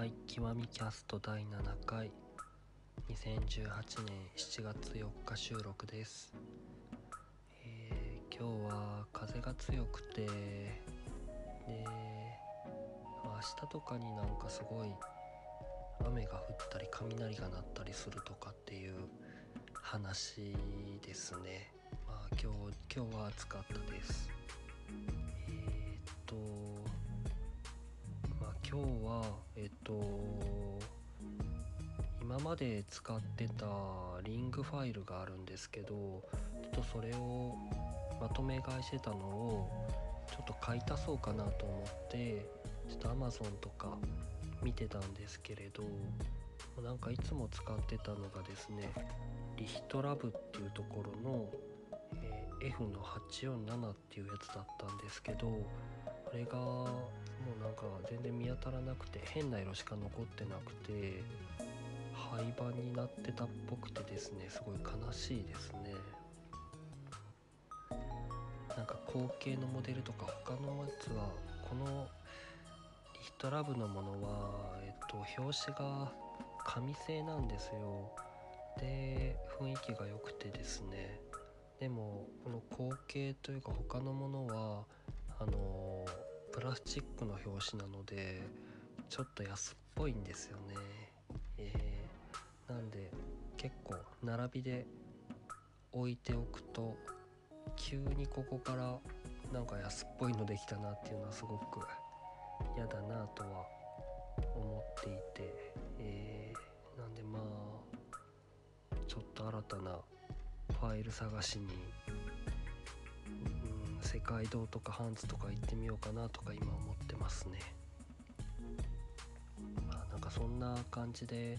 はい極みキャスト第7回。2018年7月4日収録です、えー今日は風が強くてで明日とかになんかすごい雨が降ったり雷が鳴ったりするとかっていう話ですね。まあ今日今日は暑かったです。今日はえっと今まで使ってたリングファイルがあるんですけどちょっとそれをまとめ買いしてたのをちょっと買い足そうかなと思ってちょっと Amazon とか見てたんですけれどなんかいつも使ってたのがですねリヒトラブっていうところの、えー F の847っていうやつだったんですけどあれがもなんか全然見当たらなくて変な色しか残ってなくて廃盤になってたっぽくてですねすごい悲しいですね。なんか後継のモデルとか他のやつはこのリヒトラブのものは、えっと、表紙が紙製なんですよ。で雰囲気が良くてですね。でもこの後継というか他のものはあのプラスチックの表紙なのでちょっと安っぽいんですよね。えーなんで結構並びで置いておくと急にここからなんか安っぽいのできたなっていうのはすごく嫌だなとは思っていて、えーなんでまあちょっと新たなファイル探しに、世界堂とかハンズとか行ってみようかなとか今思ってますね。まあなんかそんな感じで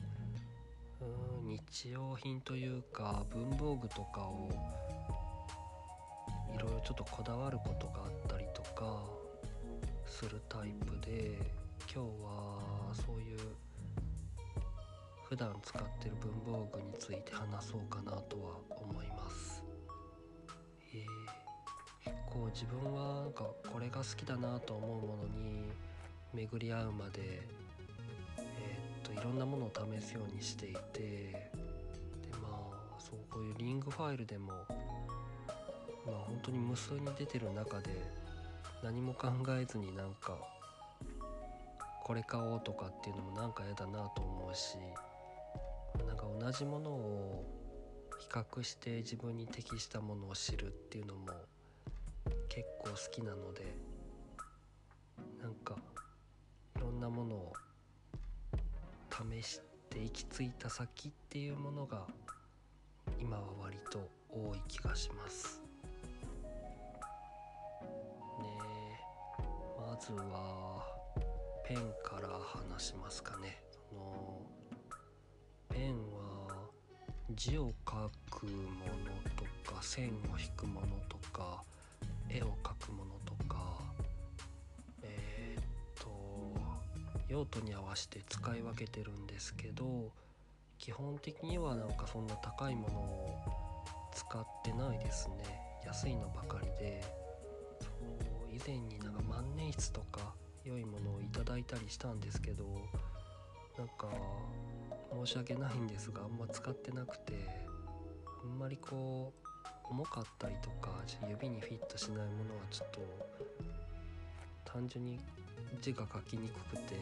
うん日用品というか文房具とかをいろいろちょっとこだわることがあったりとかするタイプで今日はそういう普段使ってる文房具について話そうかなとは思います。自分はなんかこれが好きだなと思うものに巡り合うまでえっといろんなものを試すようにしていてでまあそうこういうリングファイルでもまあ本当に無数に出てる中で何も考えずになんかこれ買おうとかっていうのもなんか嫌だなと思うしなんか同じものを比較して自分に適したものを知るっていうのも結構好きなのでなんかいろんなものを試して行き着いた先っていうものが今は割と多い気がします。ねえまずはペンから話しますかね。そのペンは字を書くものとか線を引くものとか絵を描くものとかえーっと用途に合わせて使い分けてるんですけど基本的にはなんかそんな高いものを使ってないですね。安いのばかりで。そう以前になんか万年筆とか良いものをいただいたりしたんですけどなんか申し訳ないんですがあんま使ってなくてあんまりこう重かったりとか指にフィットしないものはちょっと単純に字が書きにくくて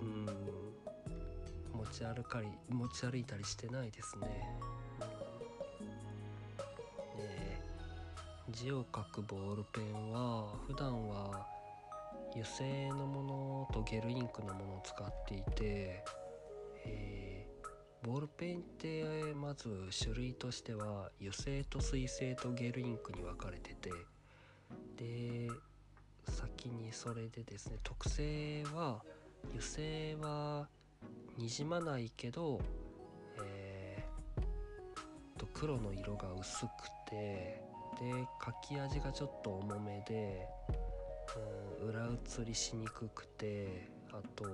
うん持ち歩かり持ち歩いたりしてないですね。うんで字を書くボールペンは普段は油性のものとゲルインクのものを使っていて、えーボールペンってまず種類としては油性と水性とゲルインクに分かれててで先にそれでですね特性は油性はにじまないけど、えーと黒の色が薄くてで書き味がちょっと重めで、うん、裏写りしにくくてあと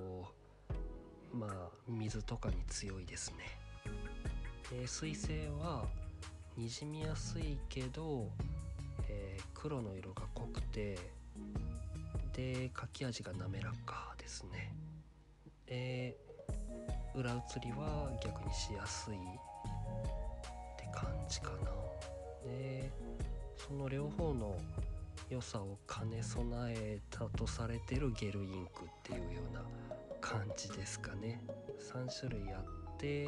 まあ水とかに強いですね。で水性はにじみやすいけど、えー黒の色が濃くてで書き味が滑らかですねえー、裏写りは逆にしやすいって感じかなでその両方の良さを兼ね備えたとされてるゲルインクっていうような感じですかね。3種類あって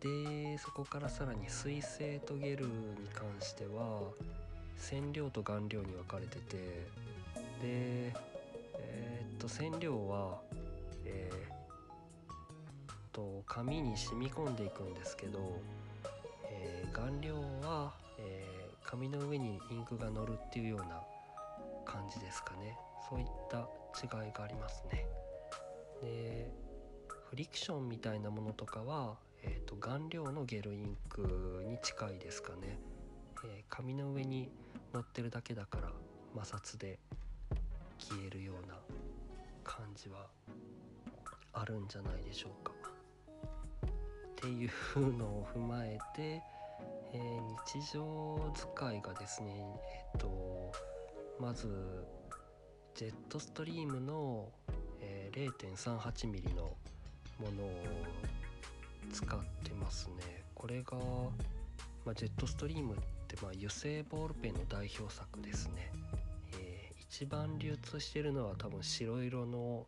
でそこからさらに水性とゲルに関しては染料と顔料に分かれててでえー、っと染料はえー、と紙に染み込んでいくんですけど、えー、顔料は、えー、紙の上にインクが乗るっていうような感じですかね。そういった違いがありますね。でフリクションみたいなものとかは、えーと、顔料のゲルインクに近いですかね、えー、紙の上に乗ってるだけだから摩擦で消えるような感じはあるんじゃないでしょうか。っていうのを踏まえて、えー、日常使いがですねえっ、ー、とまずジェットストリームの、えー、0.38mm のものを使ってますね。これが、まあ、ジェットストリームってまあ油性ボールペンの代表作ですね、えー、一番流通してるのは多分白色の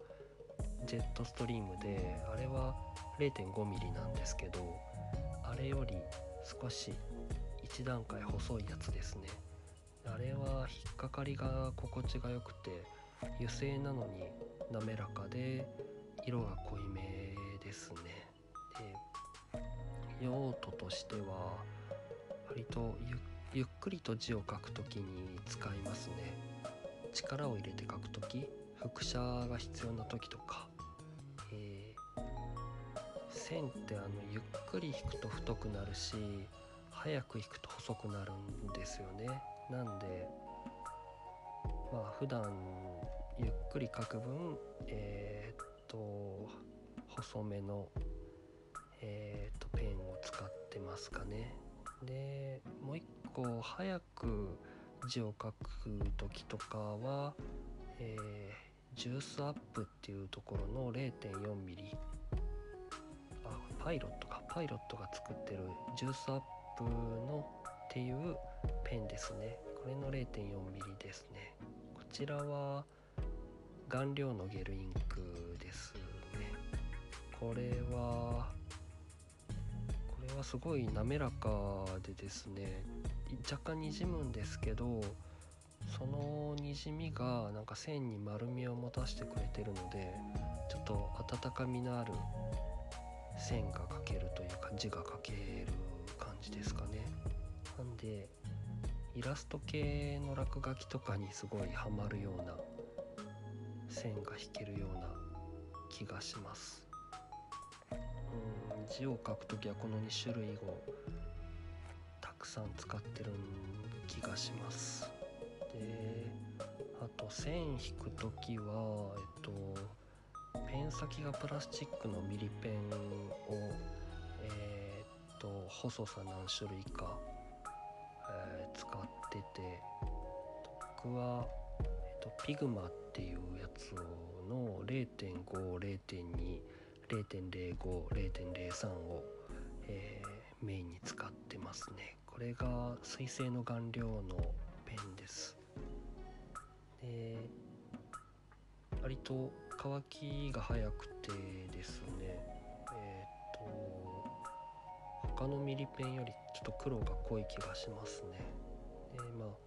ジェットストリームであれは 0.5mm なんですけどあれより少し1段階細いやつですね。あれは引っかかりが心地が良くて油性なのに滑らかで色が濃いめですね。で用途としては割とゆっくりと字を書くときに使いますね。力を入れて書くとき複写が必要な時とか、えー、線ってあのゆっくり引くと太くなるし早く引くと細くなるんですよね。なんでまあ普段ゆっくり書く分えー、っと細めのえー、っとペンを使ってますかね。でもう一個早く字を書く時とかは、えー、ジュースアップっていうところの 0.4mm あパイロットか。パイロットが作ってるジュースアップのっていうペンですね。これの 0.4mm ですね。こちらは顔料のゲルインクですね。これはこれはすごい滑らかでですね若干にじむんですけどそのにじみがなんか線に丸みを持たせてくれてるのでちょっと温かみのある線が描けるというか字が描ける感じですかね。なんでイラスト系の落書きとかにすごいハマるような線が引けるような気がします。うん字を書く時はこの2種類をたくさん使ってる気がします。であと線引く時はえっとペン先がプラスチックのミリペンをえー、っと細さ何種類か、えー、使ってて僕は、と、ピグマっていうやつの0.5.0.2.0.05.0.03を、えー、メインに使ってますね。これが水性の顔料のペンです。で割と乾きが早くてですねえっ、ー、と他のミリペンよりちょっと黒が濃い気がしますね。でまあ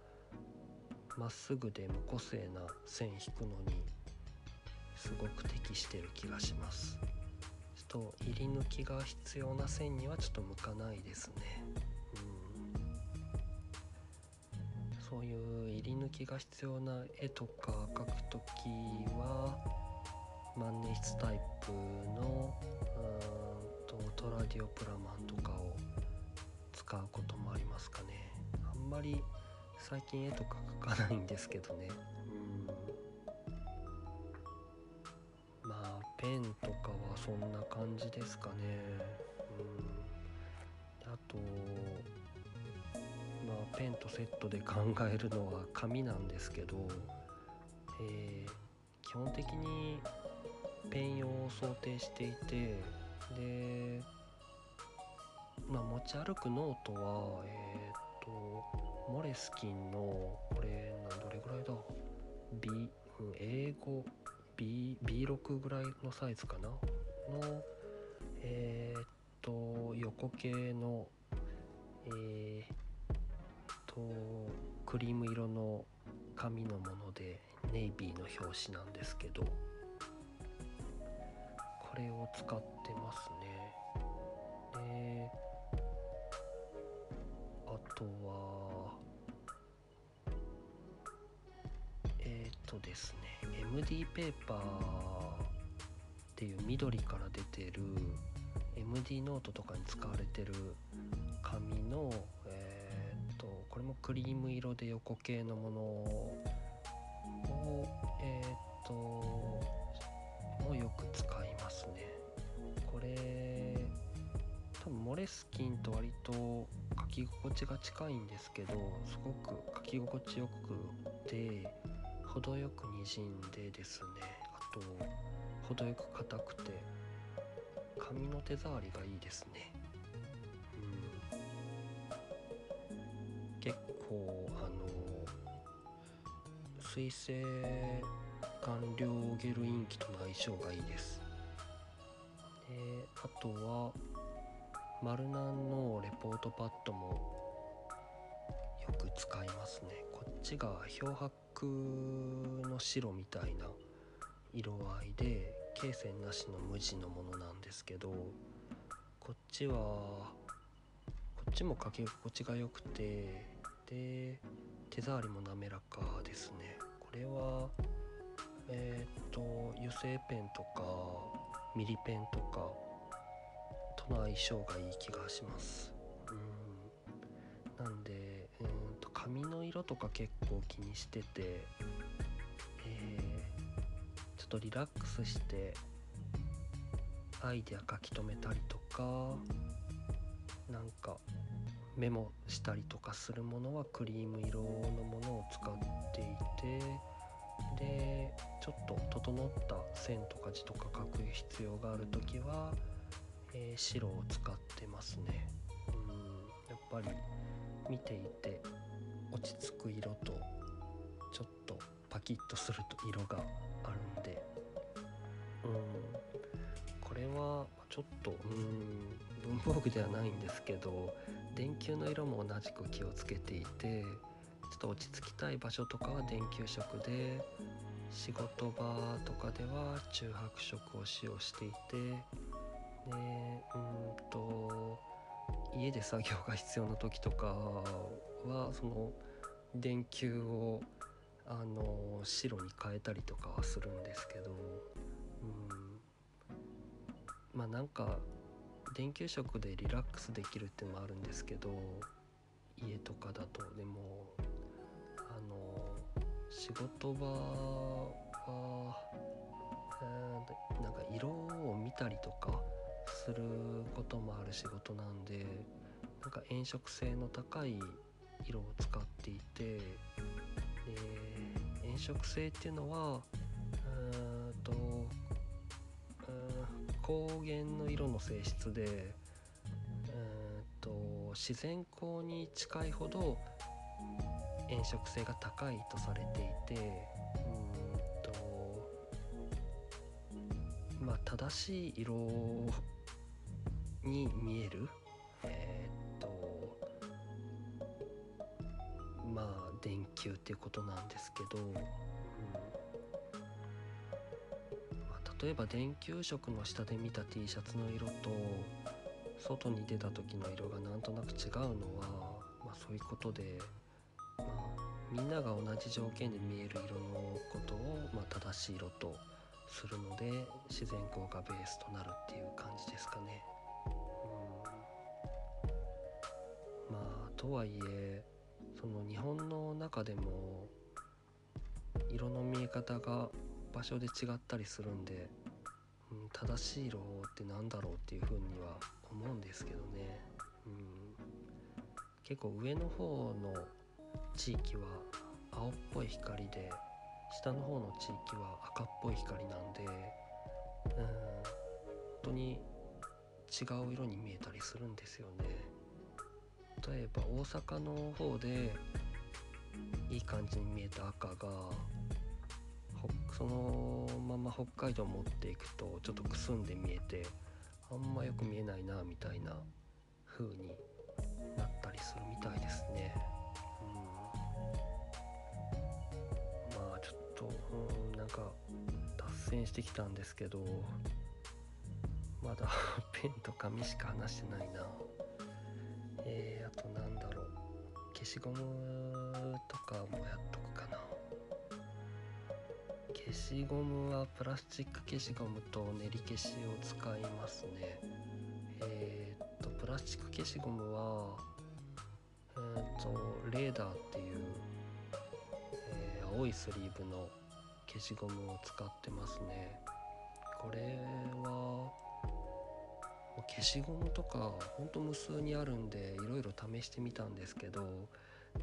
まっすぐで無個性な線引くのにすごく適してる気がします。ちょっと入り抜きが必要な線にはちょっと向かないですね。うん。そういう入り抜きが必要な絵とか描く時は万年筆タイプのうんとトラディオプラマンとかを使うこともありますかね。あんまり最近絵とか描かないんですけどね。うん。まあペンとかはそんな感じですかね。うん。あとまあ、ペンとセットで考えるのは紙なんですけど、えー、基本的にペン用を想定していてで、まあ、持ち歩くノートはえっ、とモレスキンのこれどれぐらいだ？B、うん、 A5 B B6 ぐらいのサイズかな？のえっ、と横系のえっ、とクリーム色の紙のものでネイビーの表紙なんですけどこれを使ってますね。でとはえっ、ー、とですね MD ペーパーっていうミドリから出てる MD ノートとかに使われてる紙の、えー、っとこれもクリーム色で横罫のものをえー、っともよく使いますね。これ多分モレスキンと割と書き心地が近いんですけどすごく書き心地よくて程よくにじんでですね。あと程よく硬くて紙の手触りがいいですね。うん。結構あの水性顔料ゲルインキとの相性がいいです。であとはマルナンのレポートパッドもよく使いますね。こっちが漂白の白みたいな色合いで罫線なしの無地のものなんですけどこっちはこっちも書き心地が良くてで手触りも滑らかですね。これはえっ、と油性ペンとかミリペンとかの相性がいい気がします。うん。なんでうんと紙の色とか結構気にしててえー、ちょっとリラックスしてアイデア書き留めたりとかなんかメモしたりとかするものはクリーム色のものを使っていてでちょっと整った線とか字とか書く必要がある時は、えー、白を使ってますね。うんやっぱり見ていて落ち着く色とちょっとパキッとすると色があるんで。うんこれはちょっとうん文房具ではないんですけど電球の色も同じく気をつけていてちょっと落ち着きたい場所とかは電球色で仕事場とかでは中白色を使用していてでうんと家で作業が必要な時とかはその電球をあの白に変えたりとかはするんですけど、うん、まあなんか電球色でリラックスできるっていうのもあるんですけど家とかだと。でもあの仕事場は、えー、なんか色を見たりとかすることもある仕事なんでなんか炎色性の高い色を使っていてで炎色性っていうのはうんとうん光源の色の性質で、えーと、自然光に近いほど炎色性が高いとされていてうんとまあ正しい色に見える？えっ、とまあ電球っていうことなんですけど、うんまあ例えば電球色の下で見た T シャツの色と外に出た時の色がなんとなく違うのは、まあ、そういうことで、まあ、みんなが同じ条件で見える色のことを、まあ、正しい色とするので自然光がベースとなるっていう感じですかね。とはいえその日本の中でも色の見え方が場所で違ったりするんで、うん、正しい色って何だろうっていうふうには思うんですけどね、うん、結構上の方の地域は青っぽい光で下の方の地域は赤っぽい光なんでうん。本当に違う色に見えたりするんですよね。例えば大阪の方でいい感じに見えた赤がそのまま北海道持っていくとちょっとくすんで見えてあんまよく見えないなみたいな風になったりするみたいですね。うん、まあちょっと、うん、なんか脱線してきたんですけどまだ ペンと紙しか話してないな。ー、あとなんだろう。消しゴムとかもやっとくかな。消しゴムはプラスチック消しゴムと練り消しを使いますね。えー、っとプラスチック消しゴムはえー、っとレーダーっていう、え、青いスリーブの消しゴムを使ってますね。これは消しゴムとかほんと無数にあるんでいろいろ試してみたんですけど、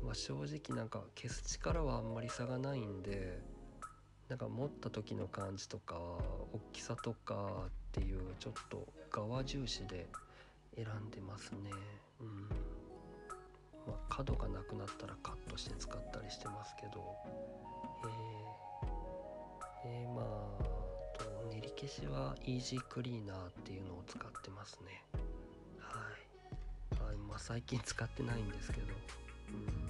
まあ、正直なんか消す力はあんまり差がないんでなんか持った時の感じとか大きさとかっていうちょっと側重視で選んでますね。うん。まあ角がなくなったらカットして使ったりしてますけど。えー、え、まあ消しはイージークリーナーっていうのを使ってますね。はい。あまあ最近使ってないんですけど。うん。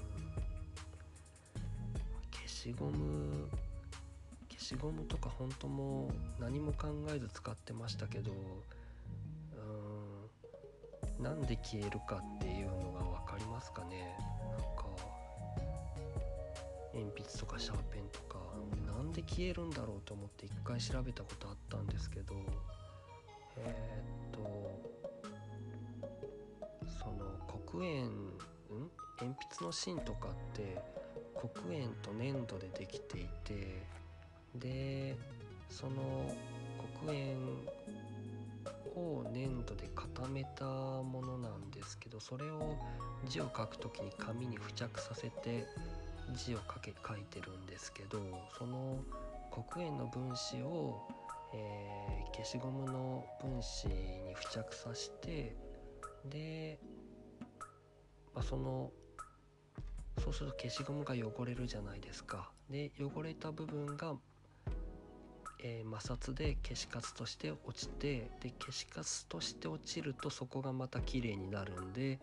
消しゴム消しゴムとか本当も何も考えず使ってましたけどうんなんで消えるかっていうのが分かりますかね。なんか鉛筆とかシャーペンで消えるんだろうと思って一回調べたことあったんですけどえー、っとその黒鉛ん？鉛筆の芯とかって黒鉛と粘土でできていてでその黒鉛を粘土で固めたものなんですけどそれを字を書く時に紙に付着させて字を書け書いてるんですけどその黒鉛の分子を、えー、消しゴムの分子に付着させてで、まあ、そのそうすると消しゴムが汚れるじゃないですか。で汚れた部分がえー、摩擦で消しカスとして落ちてで消しカスとして落ちるとそこがまた綺麗になるんで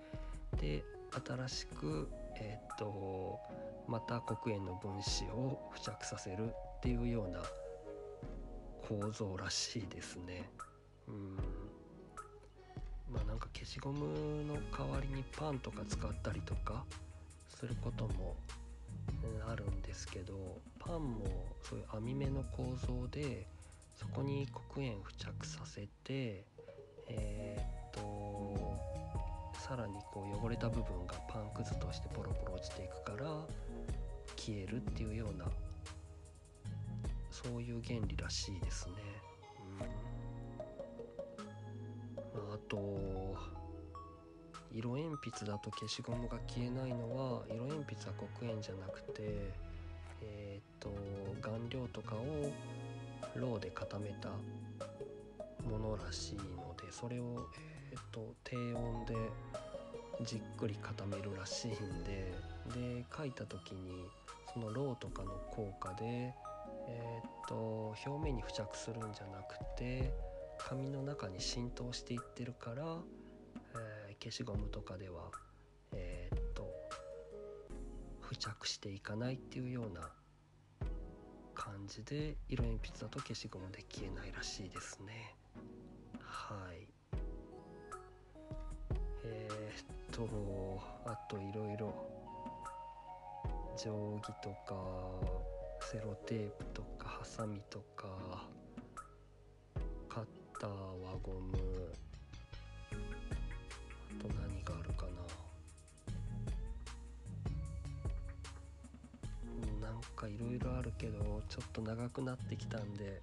で新しく、えー、っとまた黒鉛の分子を付着させるっていうような構造らしいですね。うんまあなんか消しゴムの代わりにパンとか使ったりとかすることもあるんですけどパンもそういう網目の構造でそこに黒鉛付着させてえー、っとさらにこう汚れた部分がパンくずとしてポロポロ落ちていくから消えるっていうようなそういう原理らしいですね。うん、あと色鉛筆だと消しゴムが消えないのは色鉛筆は黒鉛じゃなくてえっ、と顔料とかをろうで固めたものらしいのでそれを、えっ、と低温でじっくり固めるらしいんでで書いた時にそのろうとかの効果でえっ、と表面に付着するんじゃなくて紙の中に浸透していってるから消しゴムとかではえー、っと付着していかないっていうような感じで色鉛筆だと消しゴムで消えないらしいですね。はい。えー、っとあといろいろ定規とかセロテープとかハサミとかカッター輪ゴムあと何があるかな。なんかいろいろあるけどちょっと長くなってきたんで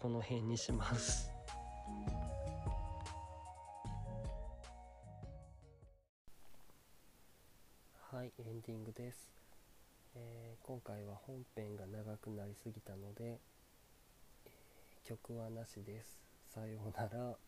この辺にします。いエンディングです、えー、今回は本編が長くなりすぎたので、えー、曲はなしです。さようなら。